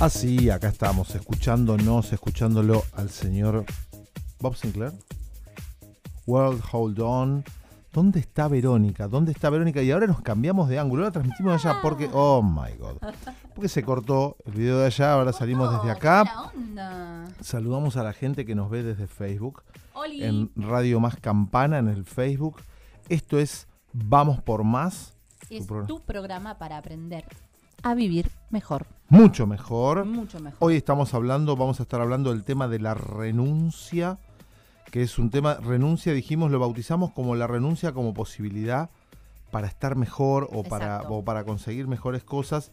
Así, acá estamos, escuchándonos, escuchándolo al señor Bob Sinclair. World Hold On. ¿Dónde está Verónica? ¿Dónde está Verónica? Y ahora nos cambiamos de ángulo. Ahora transmitimos allá porque. Oh my god. Porque se cortó el video de allá. Ahora salimos desde acá. onda? Saludamos a la gente que nos ve desde Facebook. En Radio Más Campana, en el Facebook. Esto es Vamos por Más. es tu programa para aprender a vivir mejor. Mucho mejor. Mucho mejor. Hoy estamos hablando, vamos a estar hablando del tema de la renuncia, que es un tema, renuncia, dijimos, lo bautizamos como la renuncia como posibilidad para estar mejor o para, o para conseguir mejores cosas.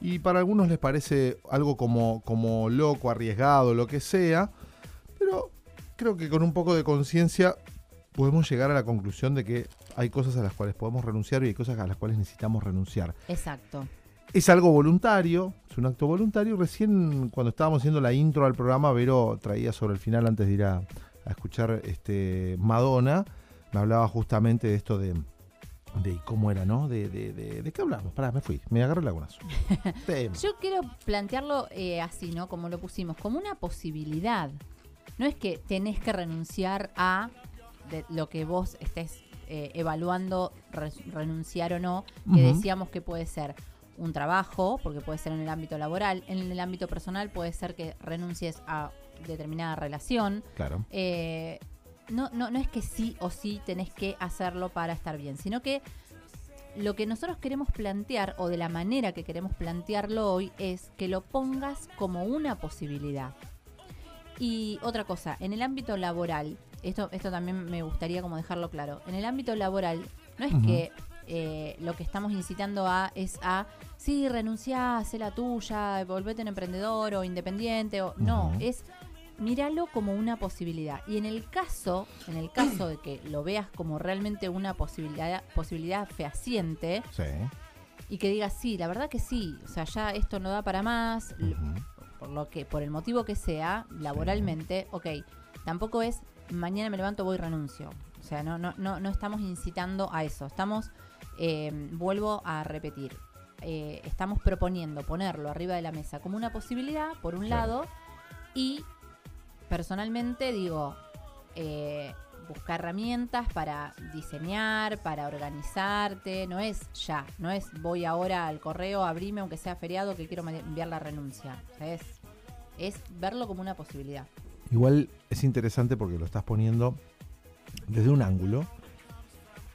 Y para algunos les parece algo como, como loco, arriesgado, lo que sea, pero creo que con un poco de conciencia podemos llegar a la conclusión de que hay cosas a las cuales podemos renunciar y hay cosas a las cuales necesitamos renunciar. Exacto. Es algo voluntario, es un acto voluntario. Recién cuando estábamos haciendo la intro al programa, Vero traía sobre el final, antes de ir a, a escuchar este Madonna, me hablaba justamente de esto de, de cómo era, ¿no? De, de, de, ¿de qué hablamos? Pará, me fui, me agarré el lagunazo. Yo quiero plantearlo eh, así, ¿no? Como lo pusimos, como una posibilidad. No es que tenés que renunciar a de lo que vos estés eh, evaluando re- renunciar o no, que decíamos que puede ser un trabajo, porque puede ser en el ámbito laboral, en el ámbito personal puede ser que renuncies a determinada relación. Claro. Eh, no, no, no es que sí o sí tenés que hacerlo para estar bien, sino que lo que nosotros queremos plantear, o de la manera que queremos plantearlo hoy, es que lo pongas como una posibilidad. Y otra cosa, en el ámbito laboral, esto, esto también me gustaría como dejarlo claro, en el ámbito laboral no es que eh, lo que estamos incitando a es a, sí, renunciá, hacé la tuya, volvete un emprendedor o independiente, o no, es míralo como una posibilidad. Y en el caso, en el caso de que lo veas como realmente una posibilidad, posibilidad fehaciente Sí. y que digas, sí, la verdad que sí, o sea, ya esto no da para más, por lo que, por el motivo que sea, laboralmente, ok, tampoco es mañana me levanto, voy y renuncio. O sea, no, no, no, no estamos incitando a eso. Estamos, eh, vuelvo a repetir, eh, estamos proponiendo ponerlo arriba de la mesa como una posibilidad, por un Claro. lado, y personalmente digo, eh, buscar herramientas para diseñar, para organizarte, no es ya, no es voy ahora al correo, abrime aunque sea feriado que quiero enviar la renuncia. O sea, es, es verlo como una posibilidad. Igual es interesante porque lo estás poniendo desde un ángulo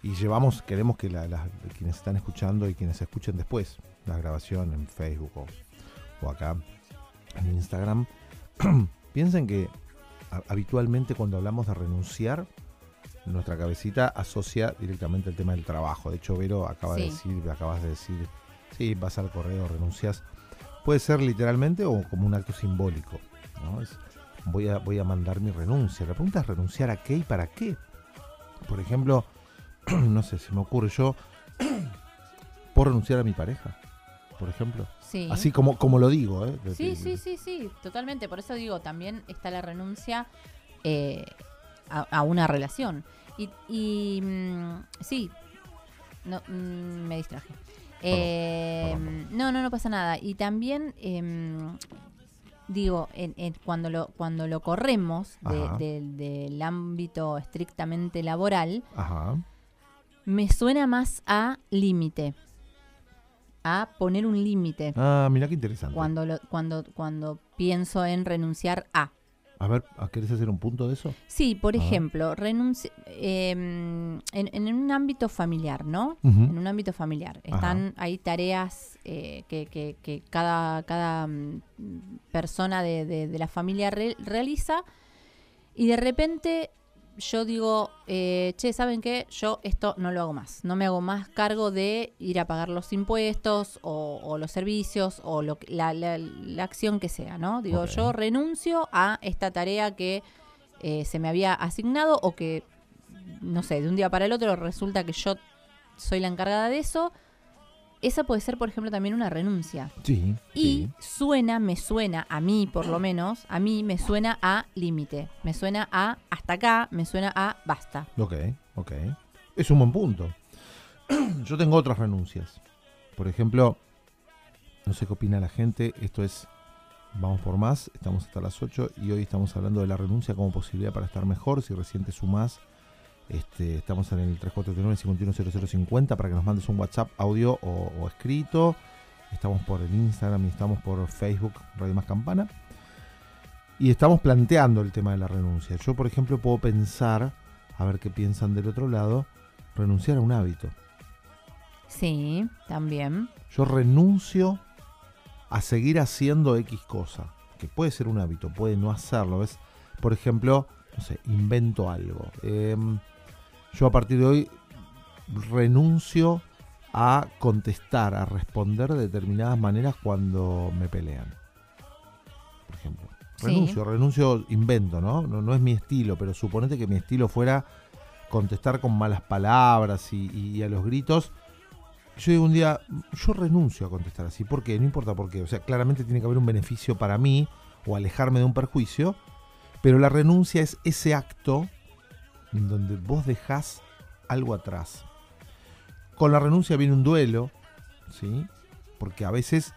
y llevamos, queremos que la- las- quienes están escuchando y quienes escuchen después la grabación en Facebook o, o acá en Instagram, piensen que ha- habitualmente cuando hablamos de renunciar, nuestra cabecita asocia directamente el tema del trabajo. De hecho, Vero acaba de decir, acabas de decir, sí, vas al correo, renuncias. Puede ser literalmente o como un acto simbólico. ¿no? Es, voy, a, voy a mandar mi renuncia. La pregunta es renunciar a qué y para qué. Por ejemplo, no sé, se me ocurre yo, ¿puedo renunciar a mi pareja? Por ejemplo. Sí. Así como, como lo digo. ¿eh? Sí, sí, sí, sí, totalmente. Por eso digo, también está la renuncia eh, a, a una relación. Y, y, mm, sí, no, mm, me distraje. Eh, perdón, No, no, no pasa nada. Y también em, digo, en- en- cuando lo cuando lo corremos de- Ajá. de- del ámbito estrictamente laboral, Ajá. Me suena más a límite, a poner un límite Ah, mira qué interesante. cuando lo, cuando cuando pienso en renunciar a. A ver, ¿a ¿querés hacer un punto de eso? Sí, por Ah. ejemplo, renunci em, en, en un ámbito familiar, ¿no? En un ámbito familiar. Están hay tareas eh, que, que- que cada, cada mm, persona de, de- de la familia re- realiza y de repente yo digo, eh, che, ¿saben qué? Yo esto no lo hago más. No me hago más cargo de ir a pagar los impuestos o, o los servicios o lo, la, la- la acción que sea, ¿no? Digo, yo renuncio a esta tarea que eh, se me había asignado o que, no sé, de un día para el otro resulta que yo soy la encargada de eso. Esa puede ser, por ejemplo, también una renuncia. Sí. Y sí. suena, me suena, a mí por lo menos, a mí me suena a límite. Me suena a hasta acá, me suena a basta. Ok, ok. Es un buen punto. Yo tengo otras renuncias. Por ejemplo, no sé qué opina la gente, esto es Vamos por más, estamos hasta las 8 y hoy estamos hablando de la renuncia como posibilidad para estar mejor. Si recién te sumás, este, estamos en el 3439-510050 para que nos mandes un WhatsApp, audio o, escrito. Estamos por el Instagram y estamos por Facebook, Radio Más Campana. Y estamos planteando el tema de la renuncia. Yo, por ejemplo, puedo pensar, a ver qué piensan del otro lado, renunciar a un hábito. Sí, también. Yo renuncio a seguir haciendo X cosa, que puede ser un hábito, puede no hacerlo. ¿ves? Por ejemplo, no sé, invento algo. Em, yo a partir de hoy renuncio a contestar, a responder de determinadas maneras cuando me pelean. Por ejemplo. Renuncio, renuncio, invento, ¿no? ¿no? ¿no? es mi estilo, pero suponete que mi estilo fuera contestar con malas palabras y a los gritos yo digo un día, yo renuncio a contestar así. ¿Por qué? No importa por qué. O sea, claramente tiene que haber un beneficio para mí o alejarme de un perjuicio, pero la renuncia es ese acto en donde vos dejás algo atrás. Con la renuncia viene un duelo, ¿sí? Porque a veces,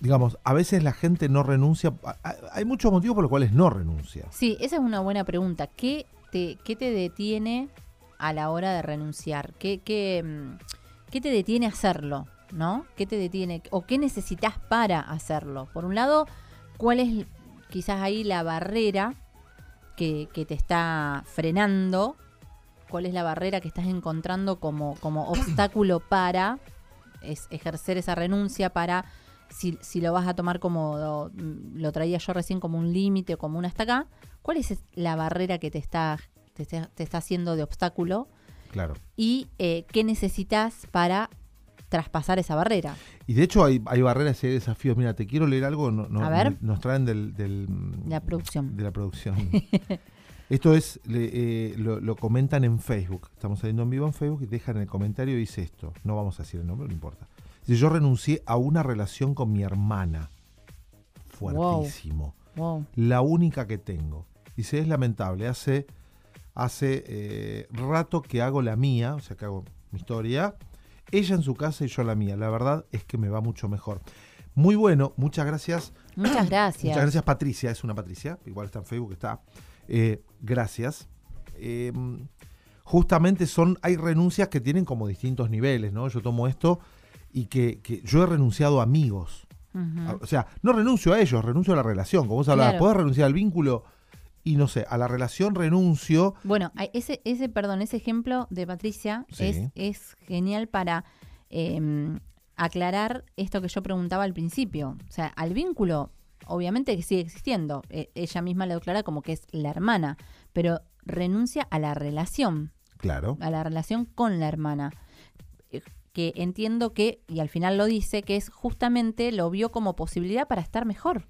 digamos, a veces la gente no renuncia. Hay muchos motivos por los cuales no renuncia. Sí, esa es una buena pregunta. ¿Qué te, qué te detiene a la hora de renunciar? ¿Qué, qué, mm, ¿qué te detiene hacerlo? ¿No? ¿Qué te detiene? ¿O qué necesitas para hacerlo? Por un lado, ¿cuál es quizás ahí la barrera que, te está frenando? ¿Cuál es la barrera que estás encontrando como, como obstáculo para ejercer esa renuncia, para si, si, lo vas a tomar como lo, traía yo recién como un límite o como un hasta acá, ¿cuál es la barrera que te está, te, te está haciendo de obstáculo Claro. Y eh, qué necesitas para traspasar esa barrera. Y de hecho hay, barreras y hay desafíos. Mira, te quiero leer algo. No, a ver. Nos traen del, del, la producción. De la producción. Esto es, eh, lo, comentan en Facebook. Estamos saliendo en vivo en Facebook y dejan en el comentario y dice esto. No vamos a decir el nombre, no importa. Dice, yo renuncié a una relación con mi hermana. Fuertísimo. La única que tengo. Dice, es lamentable. Hace hace eh, rato que hago la mía, o sea, que hago mi historia. Ella en su casa y yo la mía. La verdad es que me va mucho mejor. Muy bueno, muchas gracias. Muchas gracias. Muchas gracias, Patricia. Es una Patricia, igual está en Facebook, está. Eh, gracias. Em, justamente son, hay renuncias que tienen como distintos niveles, ¿no? Yo tomo esto y que, yo he renunciado a amigos. O sea, no renuncio a ellos, renuncio a la relación. Como vos hablabas, ¿podés renunciar al vínculo? Y no sé, a la relación renuncio. Bueno, ese, ese, perdón, ese ejemplo de Patricia es, es genial para em, aclarar esto que yo preguntaba al principio. O sea, al vínculo, obviamente que sigue existiendo. E, ella misma lo declara como que es la hermana, pero renuncia a la relación. Claro. A la relación con la hermana. Eh, que entiendo que, y al final lo dice, que es justamente lo vio como posibilidad para estar mejor.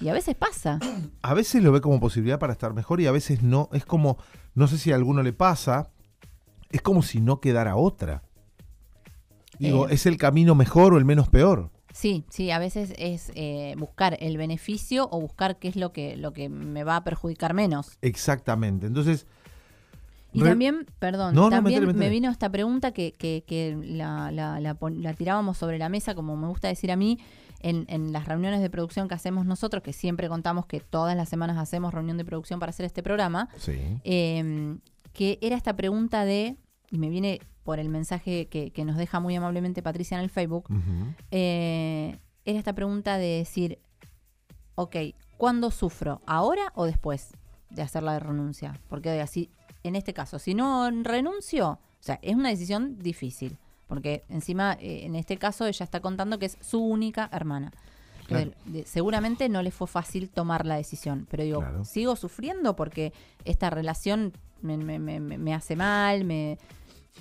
Y a veces pasa. A veces lo ve como posibilidad para estar mejor y a veces no. Es como, no sé si a alguno le pasa, es como si no quedara otra. Digo, eh. ¿es el camino mejor o el menos peor? Sí, sí, a veces es eh, buscar el beneficio o buscar qué es lo que, lo que me va a perjudicar menos. Exactamente. Entonces. Y también, perdón, también me vino esta pregunta que, que, que la, la, la, tirábamos sobre la mesa, como me gusta decir a mí, en, las reuniones de producción que hacemos nosotros, que siempre contamos que todas las semanas hacemos reunión de producción para hacer este programa, em, que era esta pregunta de, y me viene por el mensaje que, nos deja muy amablemente Patricia en el Facebook, eh, era esta pregunta de decir, ok, ¿cuándo sufro? ¿Ahora o después de hacer la renuncia? Porque así, en este caso, si no renuncio, o sea, es una decisión difícil porque encima eh, en este caso ella está contando que es su única hermana. seguramente no le fue fácil tomar la decisión, pero digo, sigo sufriendo porque esta relación me, hace mal, me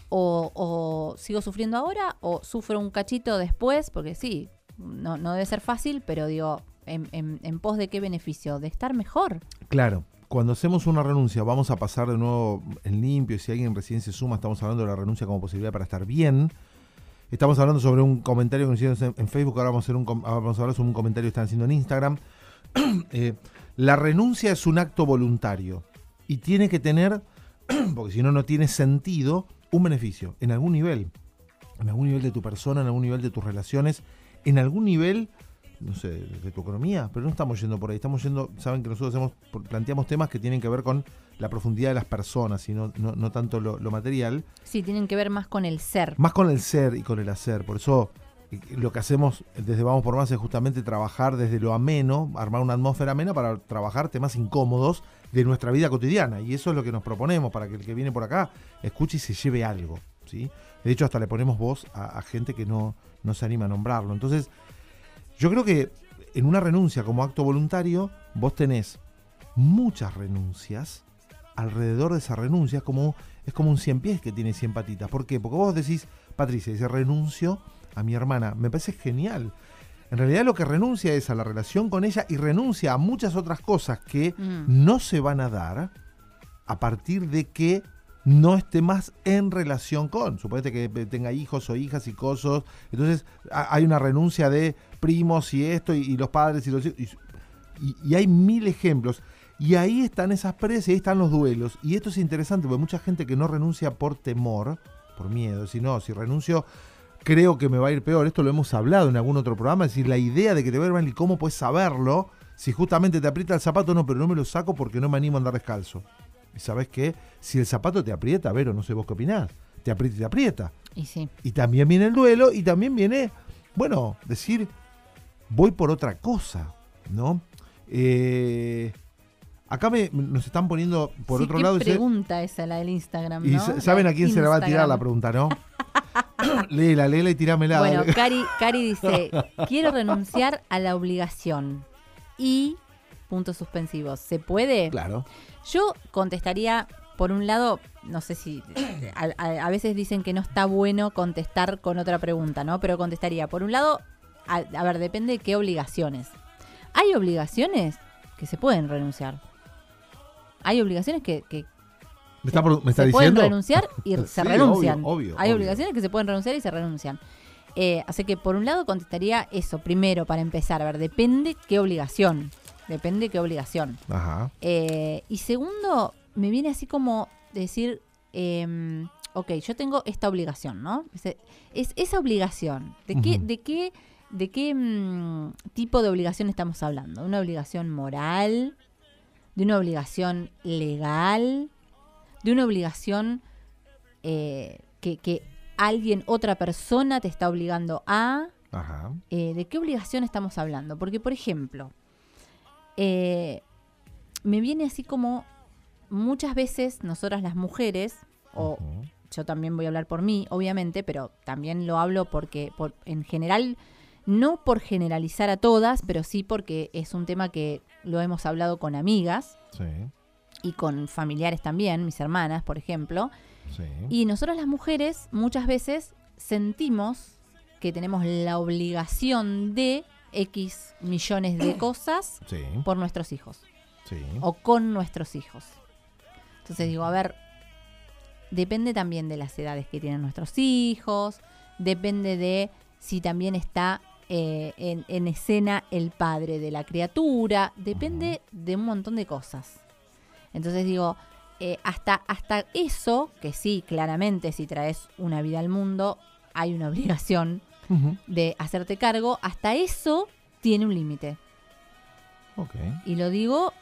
o, sigo sufriendo ahora o sufro un cachito después, porque sí, no, no debe ser fácil, pero digo, en, en pos de qué beneficio, de estar mejor. Claro, cuando hacemos una renuncia, vamos a pasar de nuevo en limpio. Si alguien recién se suma, estamos hablando de la renuncia como posibilidad para estar bien. Estamos hablando sobre un comentario que nos hicieron en, Facebook. Ahora vamos a, hacer un, vamos a hablar sobre un comentario que están haciendo en Instagram. Eh, la renuncia es un acto voluntario y tiene que tener, porque si no, no tiene sentido, un beneficio en algún nivel. En algún nivel de tu persona, en algún nivel de tus relaciones, en algún nivel no sé, de tu economía, pero no estamos yendo por ahí, estamos yendo, saben que nosotros hacemos, planteamos temas que tienen que ver con la profundidad de las personas y no, no, tanto lo, material. Sí, tienen que ver más con el ser. Más con el ser y con el hacer, por eso eh, lo que hacemos desde Vamos por Más es justamente trabajar desde lo ameno, armar una atmósfera amena para trabajar temas incómodos de nuestra vida cotidiana. Y eso es lo que nos proponemos para que el que viene por acá escuche y se lleve algo. ¿sí? De hecho, hasta le ponemos voz a, gente que no, no se anima a nombrarlo. Entonces, yo creo que en una renuncia como acto voluntario, vos tenés muchas renuncias alrededor de esa renuncia, como, es como un cien pies que tiene cien patitas. ¿Por qué? Porque vos decís, Patricia, dice renuncio a mi hermana. Me parece genial. En realidad lo que renuncia es a la relación con ella y renuncia a muchas otras cosas que mm. no se van a dar a partir de que no esté más en relación con. Suponete que tenga hijos o hijas y cosas. Entonces hay una renuncia de primos y esto y, los padres y los hijos. Y, hay mil ejemplos. Y ahí están esas presas y ahí están los duelos. Y esto es interesante porque mucha gente que no renuncia por temor, por miedo, si no, si renuncio creo que me va a ir peor. Esto lo hemos hablado en algún otro programa. Es decir, la idea de que te va a ir y cómo puedes saberlo si justamente te aprieta el zapato, no, pero no me lo saco porque no me animo a andar descalzo. Y sabes qué? Si el zapato te aprieta, Vero, no sé vos qué opinás, te aprieta y te aprieta. Y sí. Y también viene el duelo y también viene, bueno, decir, voy por otra cosa, ¿no? Eh, acá me, nos están poniendo por otro lado. pregunta esa, la del Instagram, ¿no? Y saben a quién se le va a tirar la pregunta, ¿no? léela, léela y tirámela. Bueno, Cari, Cari dice, quiero renunciar a la obligación. Y, puntos suspensivos, ¿se puede? Claro. Yo contestaría, por un lado, no sé si, a, veces dicen que no está bueno contestar con otra pregunta, ¿no? Pero contestaría, por un lado, a, ver, depende de qué obligaciones. Hay obligaciones que se pueden renunciar. Hay obligaciones que, ¿Me está, me se pueden renunciar y se renuncian. Hay obligaciones que se pueden renunciar y se renuncian. Eh, así que por un lado contestaría eso, primero, para empezar, a ver, depende qué obligación. Depende qué obligación. Ajá. Eh, y segundo, me viene así como decir, eh, ok, yo tengo esta obligación, ¿no? Es, esa obligación. ¿De qué, de qué, de qué mm, tipo de obligación estamos hablando? ¿De una obligación moral? ¿De una obligación legal? de una obligación eh, que, alguien, otra persona te está obligando a... Eh, ¿De qué obligación estamos hablando? Porque, por ejemplo, eh, me viene así como muchas veces nosotras las mujeres, o yo también voy a hablar por mí, obviamente, pero también lo hablo porque por, en general, no por generalizar a todas, pero sí porque es un tema que lo hemos hablado con amigas. Sí y con familiares también, mis hermanas, por ejemplo. Y nosotros las mujeres muchas veces sentimos que tenemos la obligación de X millones de cosas por nuestros hijos. O con nuestros hijos. Entonces digo, a ver, depende también de las edades que tienen nuestros hijos, depende de si también está eh, en, escena el padre de la criatura, depende de un montón de cosas. Entonces digo, eh, hasta, hasta eso, que sí, claramente si traes una vida al mundo, hay una obligación de hacerte cargo, hasta eso tiene un límite. Y lo digo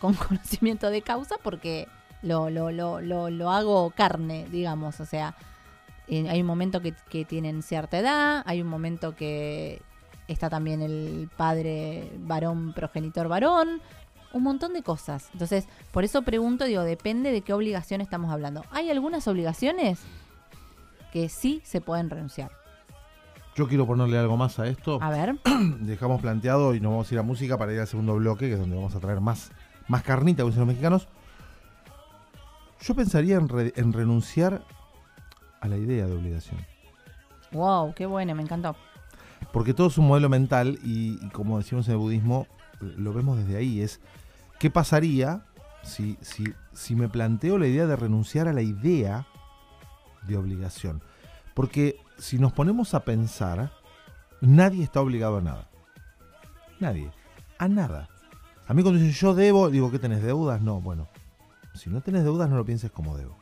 con conocimiento de causa porque lo, lo, lo, lo, lo hago carne, digamos. O sea, eh, hay un momento que, que tienen cierta edad, hay un momento que está también el padre varón, progenitor varón, un montón de cosas. Entonces, por eso pregunto, digo, depende de qué obligación estamos hablando. Hay algunas obligaciones que sí se pueden renunciar. Yo quiero ponerle algo más a esto. A ver. Dejamos planteado y nos vamos a ir a música para ir al segundo bloque, que es donde vamos a traer más, más carnita, como dicen los mexicanos. Yo pensaría en, renunciar a la idea de obligación. Wow, qué bueno, me encantó. Porque todo es un modelo mental y, y como decimos en el budismo, lo vemos desde ahí. Es ¿Qué pasaría si, si, si me planteo la idea de renunciar a la idea de obligación? Porque si nos ponemos a pensar, nadie está obligado a nada. Nadie. A nada. A mí cuando dicen yo debo, digo, ¿qué tenés deudas? No, bueno. Si no tenés deudas, no lo pienses como debo.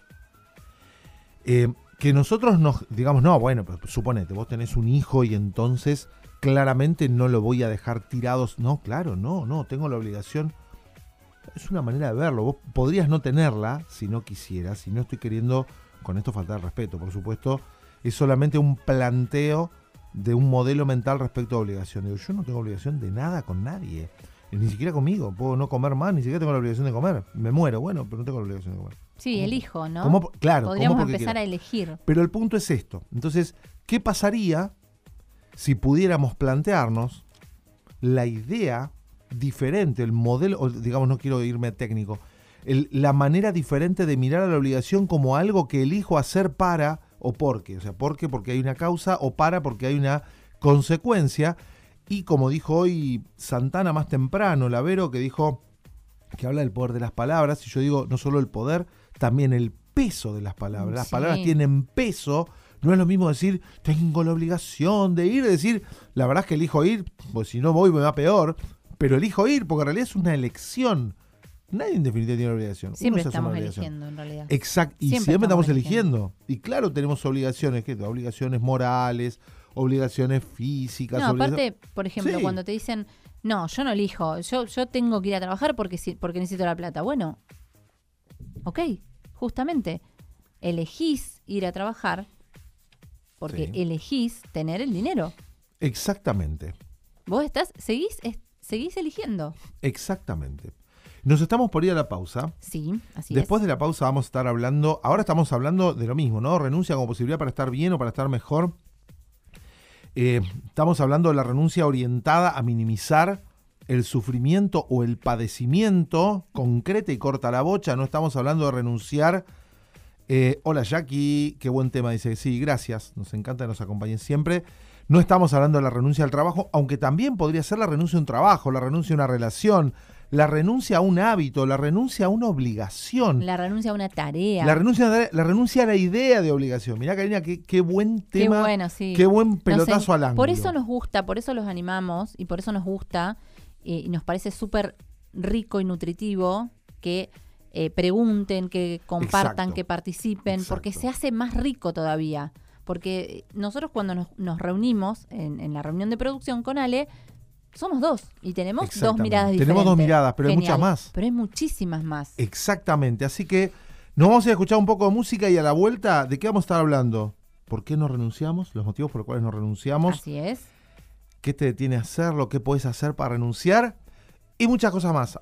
Eh, que nosotros nos digamos, no, bueno, pues suponete, vos tenés un hijo y entonces claramente no lo voy a dejar tirados. No, claro, no, no, tengo la obligación. Es una manera de verlo. Vos podrías no tenerla si no quisieras, si no estoy queriendo con esto faltar respeto, por supuesto. Es solamente un planteo de un modelo mental respecto a obligación. Digo, yo no tengo obligación de nada con nadie, ni siquiera conmigo. Puedo no comer más, ni siquiera tengo la obligación de comer. Me muero, bueno, pero no tengo la obligación de comer. Sí, elijo, ¿no? Claro, podríamos empezar a elegir. Pero el punto es esto. Entonces, ¿qué pasaría si pudiéramos plantearnos la idea diferente, el modelo, o digamos, no quiero irme técnico, la manera diferente de mirar a la obligación como algo que elijo hacer para o porque, o sea, porque porque hay una causa o para porque hay una consecuencia. Y como dijo hoy Santana más temprano, Lavero, que dijo que habla del poder de las palabras, y yo digo no solo el poder, también el peso de las palabras. Las palabras tienen peso. No es lo mismo decir, tengo la obligación de ir, decir, la verdad es que elijo ir, pues si no voy me va peor, pero elijo ir porque en realidad es una elección. Nadie en definitiva tiene obligación. Siempre estamos eligiendo, en realidad. Exacto. Y siempre, estamos, eligiendo. Y claro, tenemos obligaciones, ¿qué? Obligaciones morales, obligaciones físicas. No, aparte, por ejemplo, cuando te dicen, no, yo no elijo, yo, yo tengo que ir a trabajar porque, porque necesito la plata. Bueno, ok, justamente, elegís ir a trabajar porque elegís tener el dinero. Exactamente. Vos estás, seguís, seguís eligiendo. Exactamente. Nos estamos por ir a la pausa. Sí, así Después de la pausa vamos a estar hablando, ahora estamos hablando de lo mismo, ¿no? Renuncia como posibilidad para estar bien o para estar mejor. Eh, estamos hablando de la renuncia orientada a minimizar el sufrimiento o el padecimiento, concreta y corta la bocha, no estamos hablando de renunciar. Eh, hola Jackie, qué buen tema, dice, sí, gracias, nos encanta que nos acompañen siempre. No estamos hablando de la renuncia al trabajo, aunque también podría ser la renuncia a un trabajo, la renuncia a una relación, la renuncia a un hábito, la renuncia a una obligación. La renuncia a una tarea. La renuncia, a, la renuncia a la idea de obligación. Mirá, Karina, qué, qué buen tema. Qué bueno, sí. Qué buen pelotazo al ángulo. Por eso nos gusta, por eso los animamos y por eso nos gusta eh, y nos parece súper rico y nutritivo que eh, pregunten, que compartan, que participen, porque se hace más rico todavía. Porque nosotros cuando nos, reunimos en, en, la reunión de producción con Ale, somos dos y tenemos dos miradas diferentes. Tenemos dos miradas, pero hay muchas más. Pero hay muchísimas más. Exactamente. Así que nos vamos a escuchar un poco de música y a la vuelta, ¿de qué vamos a estar hablando? ¿Por qué no renunciamos? Los motivos por los cuales no renunciamos. Así es. ¿Qué te detiene a hacerlo? ¿Qué puedes hacer para renunciar? Y muchas cosas más.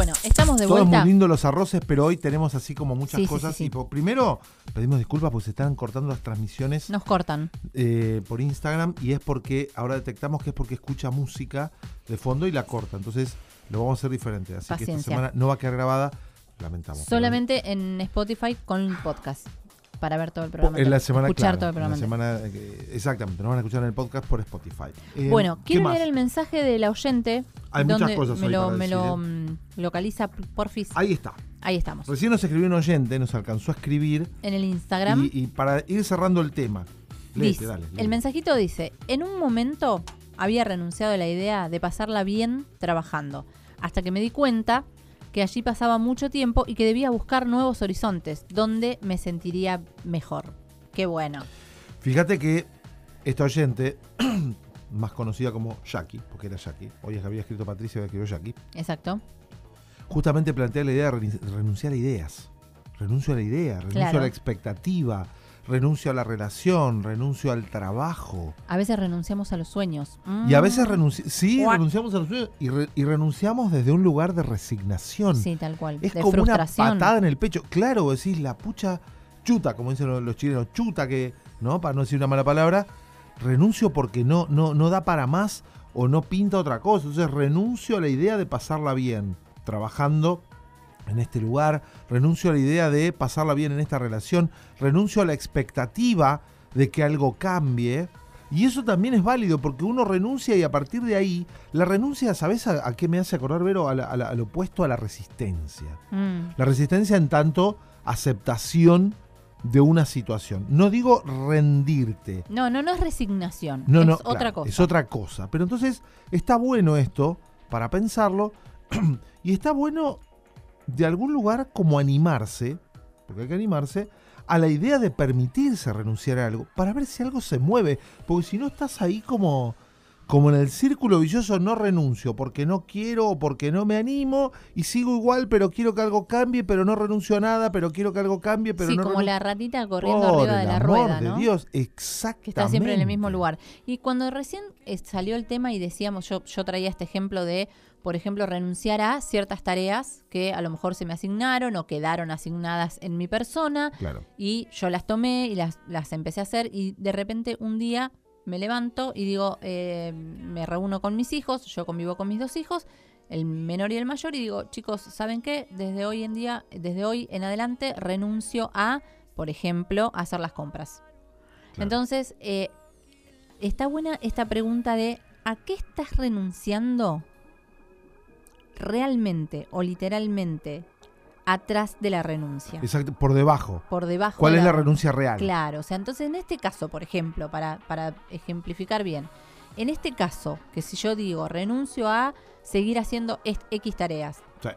Bueno, estamos de vuelta. Todos muy lindos los arroces, pero hoy tenemos así como muchas cosas. y primero, pedimos disculpas porque se están cortando las transmisiones. Nos cortan. Eh, por Instagram y es porque ahora detectamos que es porque escucha música de fondo y la corta. Entonces lo vamos a hacer diferente. Así que esta semana no va a quedar grabada. Lamentamos. Solamente en Spotify con podcast para ver todo el programa. En la semana, escuchar todo el programa. semana, exactamente, nos van a escuchar en el podcast por Spotify. Eh, bueno, quiero leer el mensaje del oyente. Hay muchas cosas me lo, me lo ¿eh? mm, localiza porfis. Ahí está. Ahí estamos. Recién nos escribió un oyente, nos alcanzó a escribir. En el Instagram. Y, para ir cerrando el tema. dice, El mensajito dice, en un momento había renunciado a la idea de pasarla bien trabajando, hasta que me di cuenta que allí pasaba mucho tiempo y que debía buscar nuevos horizontes, donde me sentiría mejor. Qué bueno. Fíjate que esta oyente, más conocida como Jackie, porque era Jackie, hoy es que había escrito Patricia, había escrito Jackie. Exacto. Justamente plantea la idea de renunciar a ideas. Renuncio a la idea, renuncio a la expectativa, renuncio a la relación, renuncio al trabajo. A veces renunciamos a los sueños. Y a veces renunciamos, sí, renunciamos a los sueños y, renunciamos desde un lugar de resignación. Sí, tal cual. Es como una patada en el pecho. Claro, decís la pucha chuta, como dicen los, chilenos, chuta que, ¿no? Para no decir una mala palabra, renuncio porque no, no, no da para más o no pinta otra cosa. Entonces renuncio a la idea de pasarla bien, trabajando en este lugar, renuncio a la idea de pasarla bien en esta relación, renuncio a la expectativa de que algo cambie. Y eso también es válido porque uno renuncia y a partir de ahí, la renuncia, ¿sabes a, qué me hace acordar, Vero? al opuesto a la resistencia. Mm. La resistencia en tanto aceptación de una situación. No digo rendirte. No, no, no es resignación. No, es otra cosa. Es otra cosa. Pero entonces está bueno esto para pensarlo y está bueno de algún lugar como animarse, porque hay que animarse, a la idea de permitirse renunciar a algo para ver si algo se mueve. Porque si no estás ahí como, como en el círculo vicioso, no renuncio porque no quiero o porque no me animo y sigo igual, pero quiero que algo cambie, pero no renuncio a nada, pero quiero que algo cambie, pero sí, no como la ratita corriendo Por arriba de la amor rueda, de ¿no? Dios, exactamente. que está siempre en el mismo lugar. Y cuando recién eh, salió el tema y decíamos, yo, yo traía este ejemplo de, por ejemplo, renunciar a ciertas tareas que a lo mejor se me asignaron o quedaron asignadas en mi persona Claro. y yo las tomé y las, las empecé a hacer y de repente un día me levanto y digo, eh, me reúno con mis hijos, yo convivo con mis dos hijos, el menor y el mayor, y digo, chicos, ¿saben qué? Desde hoy en día, desde hoy en adelante, renuncio a, por ejemplo, hacer las compras. Claro. Entonces, eh, está buena esta pregunta de ¿a qué estás renunciando realmente o literalmente atrás de la renuncia? Exacto, por debajo. Por debajo ¿Cuál de es la renuncia real? Claro, o sea, entonces en este caso, por ejemplo, para, para ejemplificar bien, en este caso, que si yo digo renuncio a seguir haciendo X tareas, Sí.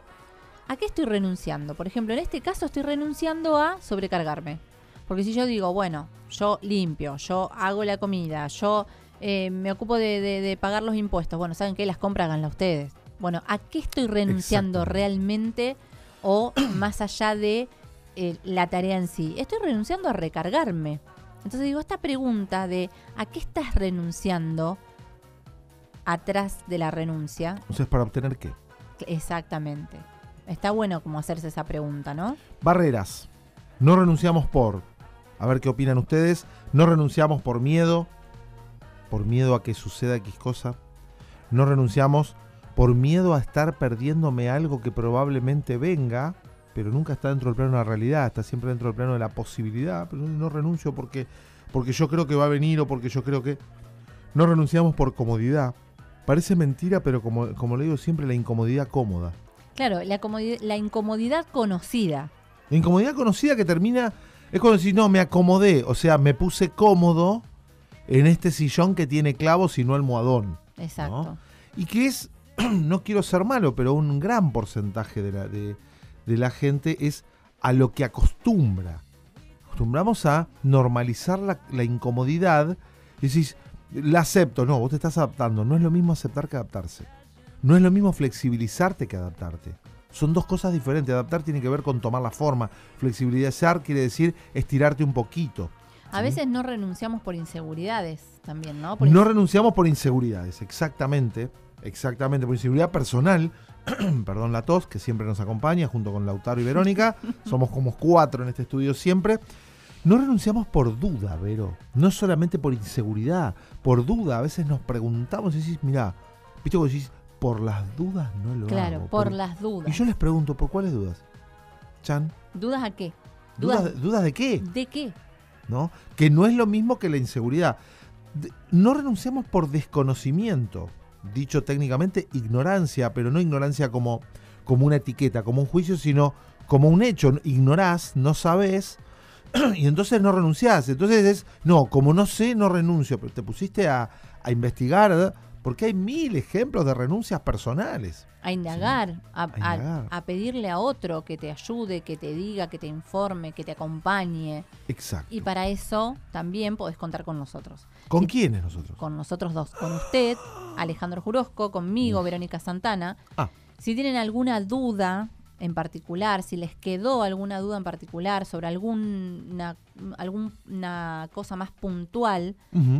¿a qué estoy renunciando? Por ejemplo, en este caso estoy renunciando a sobrecargarme. Porque si yo digo, bueno, yo limpio, yo hago la comida, yo eh, me ocupo de, de- de pagar los impuestos, bueno, ¿saben qué? Las compras háganlas ustedes. Bueno, ¿a qué estoy renunciando realmente o más allá de eh, la tarea en sí? Estoy renunciando a recargarme. Entonces digo, esta pregunta de ¿a qué estás renunciando atrás de la renuncia? Entonces, ¿para obtener qué? Exactamente. Está bueno como hacerse esa pregunta, ¿no? Barreras. No renunciamos por. A ver qué opinan ustedes. No renunciamos por miedo. Por miedo a que suceda X cosa. No renunciamos por miedo a estar perdiéndome algo que probablemente venga, pero nunca está dentro del plano de la realidad, está siempre dentro del plano de la posibilidad, pero no renuncio porque, porque yo creo que va a venir o porque yo creo que... No renunciamos por comodidad. Parece mentira, pero como, como le digo siempre, la incomodidad cómoda. Claro, la, la incomodidad conocida. La incomodidad conocida que termina es cuando decís, no, me acomodé, o sea, me puse cómodo en este sillón que tiene clavos y no almohadón. Exacto. Y que es, no quiero ser malo, pero un gran porcentaje de la, de, de la gente es a lo que acostumbra. Acostumbramos a normalizar la, la incomodidad y decís, la acepto. No, vos te estás adaptando. No es lo mismo aceptar que adaptarse. No es lo mismo flexibilizarte que adaptarte. Son dos cosas diferentes. Adaptar tiene que ver con tomar la forma. Flexibilizar quiere decir estirarte un poquito. A ¿sí? veces no renunciamos por inseguridades también, ¿no? Por No renunciamos por inseguridades, exactamente. Exactamente, por inseguridad personal. Perdón la tos, que siempre nos acompaña, junto con Lautaro y Verónica. Somos como cuatro en este estudio siempre. No renunciamos por duda, Vero. No solamente por inseguridad, por duda. A veces nos preguntamos y decís, mira, viste cuando decís, por las dudas no lo claro, hago. por las dudas. Y yo les pregunto, ¿por cuáles dudas? Chan, ¿Dudas a qué? ¿dudas, Dudas- ¿dudas de qué? ¿De qué? ¿no? Que no es lo mismo que la inseguridad. De- no renunciamos por desconocimiento, dicho técnicamente ignorancia, pero no ignorancia como, como una etiqueta, como un juicio, sino como un hecho. Ignorás, no sabes, y entonces no renunciás. Entonces es, no, como no sé, no renuncio, pero te pusiste a, a investigar. Porque hay mil ejemplos de renuncias personales. A indagar, a, a a- indagar. a pedirle a otro que te ayude, que te diga, que te informe, que te acompañe. Exacto. Y para eso también podés contar con nosotros. ¿Con quiénes nosotros? Con nosotros dos. Con usted, Alejandro Jurosco, conmigo, Verónica Santana. Ah. Si tienen alguna duda en particular, si les quedó alguna duda en particular sobre alguna, alguna cosa más puntual,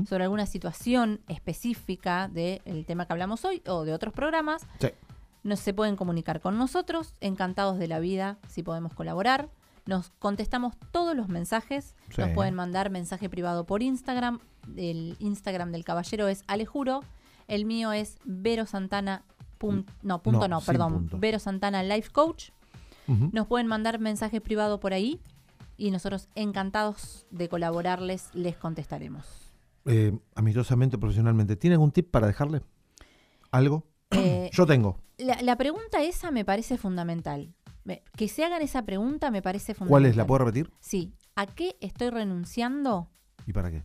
sobre alguna situación específica del tema que hablamos hoy o de otros programas, Sí. nos se pueden comunicar con nosotros, encantados de la vida si podemos colaborar. Nos contestamos todos los mensajes, Sí. nos pueden mandar mensaje privado por Instagram. El Instagram del caballero es Alejuro, el mío es Vero Santana. Pun- no, punto No, no, perdón. punto. Vero Santana Life Coach. Nos pueden mandar mensaje privado por ahí y nosotros encantados de colaborarles les contestaremos. Eh, amistosamente, profesionalmente, ¿tiene algún tip para dejarle? ¿Algo? Eh, Yo tengo. La, la pregunta esa me parece fundamental. Me- Que se hagan esa pregunta me parece fundamental. ¿Cuál es? ¿La puedo repetir? Sí. ¿A qué estoy renunciando ¿Y para qué?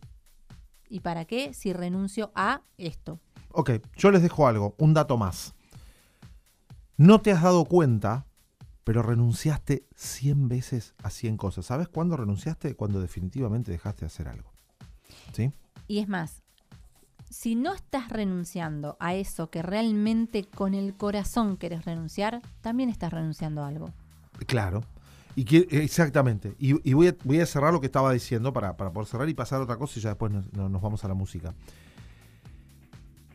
y para qué si renuncio a esto? Ok, yo les dejo algo, un dato más. No te has dado cuenta, pero renunciaste 100 veces a 100 cosas. ¿Sabes cuándo renunciaste? Cuando definitivamente dejaste de hacer algo. ¿Sí? Y es más, si no estás renunciando a eso que realmente con el corazón quieres renunciar, también estás renunciando a algo. Claro. Y exactamente. Y, voy, a, voy, a, cerrar lo que estaba diciendo para, poder cerrar y pasar a otra cosa y ya después nos, nos vamos a la música.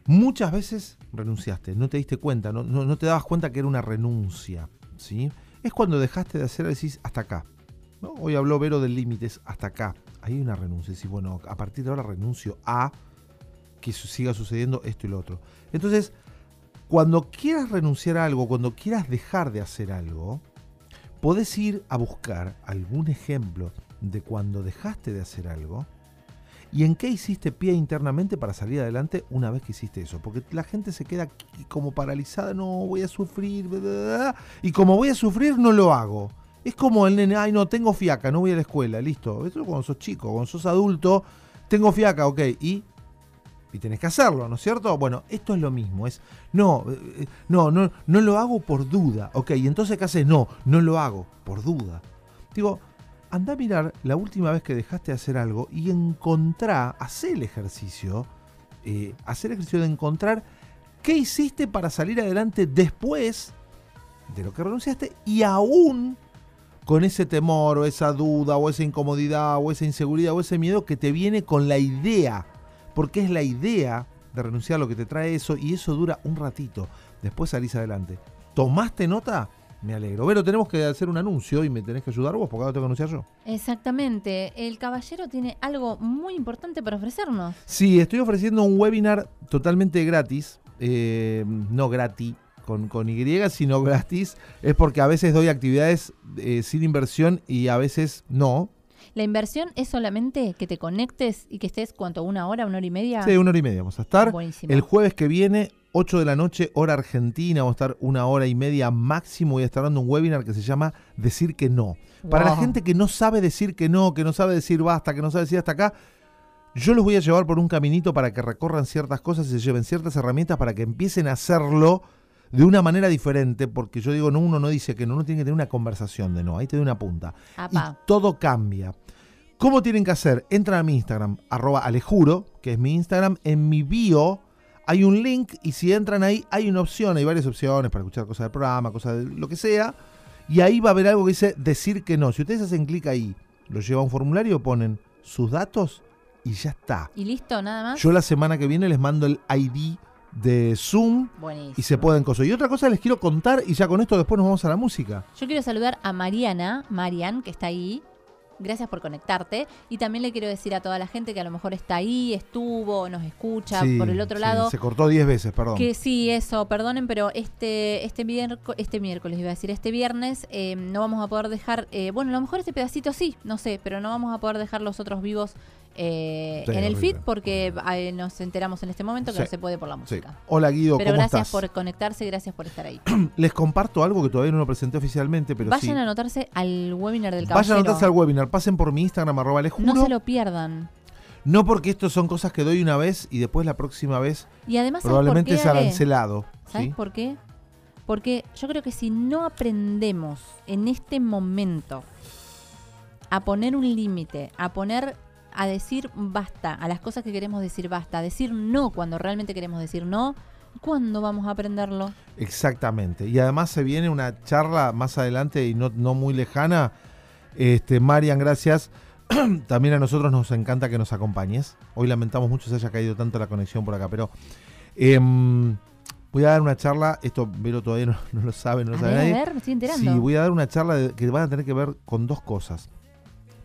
Muchas veces renunciaste, no te diste cuenta, no, no, te dabas cuenta que era una renuncia. ¿sí? Es cuando dejaste de hacer, decís, hasta acá. Hoy habló Vero del límite, hasta acá. Hay una renuncia. Decís, bueno, a partir de ahora renuncio a que siga sucediendo esto y lo otro. Entonces, cuando quieras renunciar a algo, cuando quieras dejar de hacer algo, podés ir a buscar algún ejemplo de cuando dejaste de hacer algo y en qué hiciste pie internamente para salir adelante una vez que hiciste eso. Porque la gente se queda como paralizada, no voy a sufrir, y como voy a sufrir no lo hago. Es como el nene, ay no, tengo fiaca, no voy a la escuela, listo. Eso cuando sos chico, cuando sos adulto, tengo fiaca, ok, y y tenés que hacerlo, ¿no es cierto? Bueno, esto es lo mismo, es, no, eh, no, no, no lo hago por duda, ok, y entonces ¿qué haces? No, no lo hago por duda. Digo, anda a mirar la última vez que dejaste de hacer algo y encontrá, hacer el ejercicio, eh, hacer el ejercicio de encontrar qué hiciste para salir adelante después de lo que renunciaste y aún con ese temor o esa duda o esa incomodidad o esa inseguridad o ese miedo que te viene con la idea porque es la idea de renunciar a lo que te trae eso y eso dura un ratito. Después salís adelante. ¿Tomaste nota? Me alegro. Pero tenemos que hacer un anuncio y me tenés que ayudar vos, porque ahora tengo que anunciar yo. Exactamente. El caballero tiene algo muy importante para ofrecernos. Sí, estoy ofreciendo un webinar totalmente gratis. Eh, no gratis con, con, Y, sino gratis. Es porque a veces doy actividades eh, sin inversión y a veces no. ¿La inversión es solamente que te conectes y que estés, ¿cuánto? ¿Una hora, una hora y media? Sí, una hora y media vamos a estar. El jueves que viene, 8 de la noche, hora argentina, vamos a estar una hora y media máximo. Voy a estar dando un webinar que se llama Decir que no. Para la gente que no sabe decir que no, que no sabe decir basta, que no sabe decir hasta acá, yo los voy a llevar por un caminito para que recorran ciertas cosas y se lleven ciertas herramientas para que empiecen a hacerlo de una manera diferente, porque yo digo, no, uno no dice que no, uno tiene que tener una conversación de no, ahí te doy una punta. Y todo cambia. ¿Cómo tienen que hacer? Entran a mi Instagram, arroba alejuro, que es mi Instagram. En mi bio hay un link y si entran ahí hay una opción, hay varias opciones para escuchar cosas del programa, cosas de lo que sea. Y ahí va a haber algo que dice decir que no. Si ustedes hacen clic ahí, lo lleva a un formulario, ponen sus datos y ya está. Y listo, nada más. Yo la semana que viene les mando el ID de Zoom y se pueden cosas. Y otra cosa les quiero contar y ya con esto después nos vamos a la música. Yo quiero saludar a Mariana, Marian, que está ahí, Gracias por conectarte. Y también le quiero decir a toda la gente que a lo mejor está ahí, estuvo, nos escucha por el otro lado. Se cortó 10 veces, perdón. Que sí, eso, perdonen, pero este, este, este miércoles, iba a decir, este viernes, eh, no vamos a poder dejar, eh, bueno, a lo mejor este pedacito sí, no sé, pero no vamos a poder dejar los otros vivos eh, en el feed porque nos enteramos en este momento que no se puede por la música. Hola Guido, pero gracias por conectarse, gracias por estar ahí. Les comparto algo que todavía no lo presenté oficialmente, pero vayan a anotarse al webinar del caballero. Vayan a anotarse al webinar, pasen por mi Instagram arroba No se lo pierdan. No porque esto son cosas que doy una vez y después la próxima vez y además, probablemente es arancelado. ¿Sabes por qué? Porque yo creo que si no aprendemos en este momento a poner un límite, a poner a decir basta, a las cosas que queremos decir basta, a decir no cuando realmente queremos decir no, ¿cuándo vamos a aprenderlo? Exactamente. Y además se viene una charla más adelante y no, no muy lejana. Este, Marian, gracias. También a nosotros nos encanta que nos acompañes. Hoy lamentamos mucho se haya caído tanto la conexión por acá, pero em, voy a dar una charla. Esto Vero todavía no, lo sabe, no lo sabe nadie. estoy enterando. Sí, voy a dar una charla que van a tener que ver con dos cosas.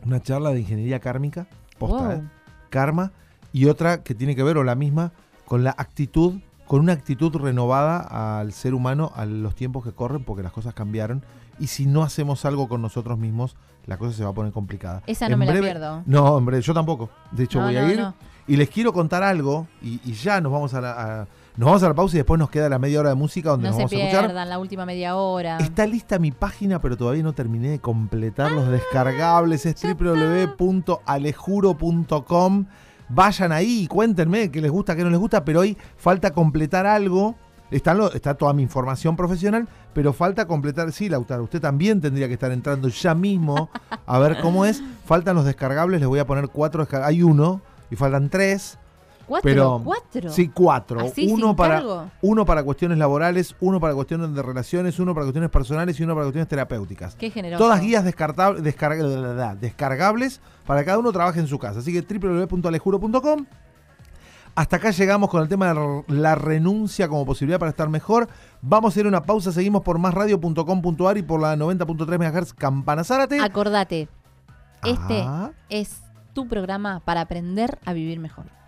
Una charla de ingeniería kármica ¿eh? Karma. Y otra que tiene que ver, o la misma, con la actitud, con una actitud renovada al ser humano a los tiempos que corren, porque las cosas cambiaron. Y si no hacemos algo con nosotros mismos, la cosa se va a poner complicada. Esa no me la pierdo. No, hombre, yo tampoco. De hecho, voy a ir. Y les quiero contar algo, y, ya nos vamos a la, nos vamos a la pausa y después nos queda la media hora de música donde nos vamos a escuchar. la última media hora. Está lista mi página, pero todavía no terminé de completar los descargables. Es www.alejuro.com. Vayan ahí y cuéntenme qué les gusta, qué no les gusta, pero hoy falta completar algo Está, está toda mi información profesional, pero falta completar. Sí, Lautaro, usted también tendría que estar entrando ya mismo a ver cómo es. Faltan los descargables, les voy a poner cuatro. Hay uno y faltan tres. ¿Cuatro? Pero, ¿Cuatro? Sí, cuatro. ¿Así, uno, para, cargo? uno para cuestiones laborales, uno para cuestiones de relaciones, uno para cuestiones personales y uno para cuestiones terapéuticas. Qué generoso. Todas guías descartables, descarga- descargables para que cada uno trabaje en su casa. Así que www.alejuro.com. Hasta acá llegamos con el tema de la renuncia como posibilidad para estar mejor. Vamos a ir a una pausa, seguimos por másradio.com.ar y por la 90.3 MHz Campana Zárate. Acordate, este Ah. es tu programa para aprender a vivir mejor.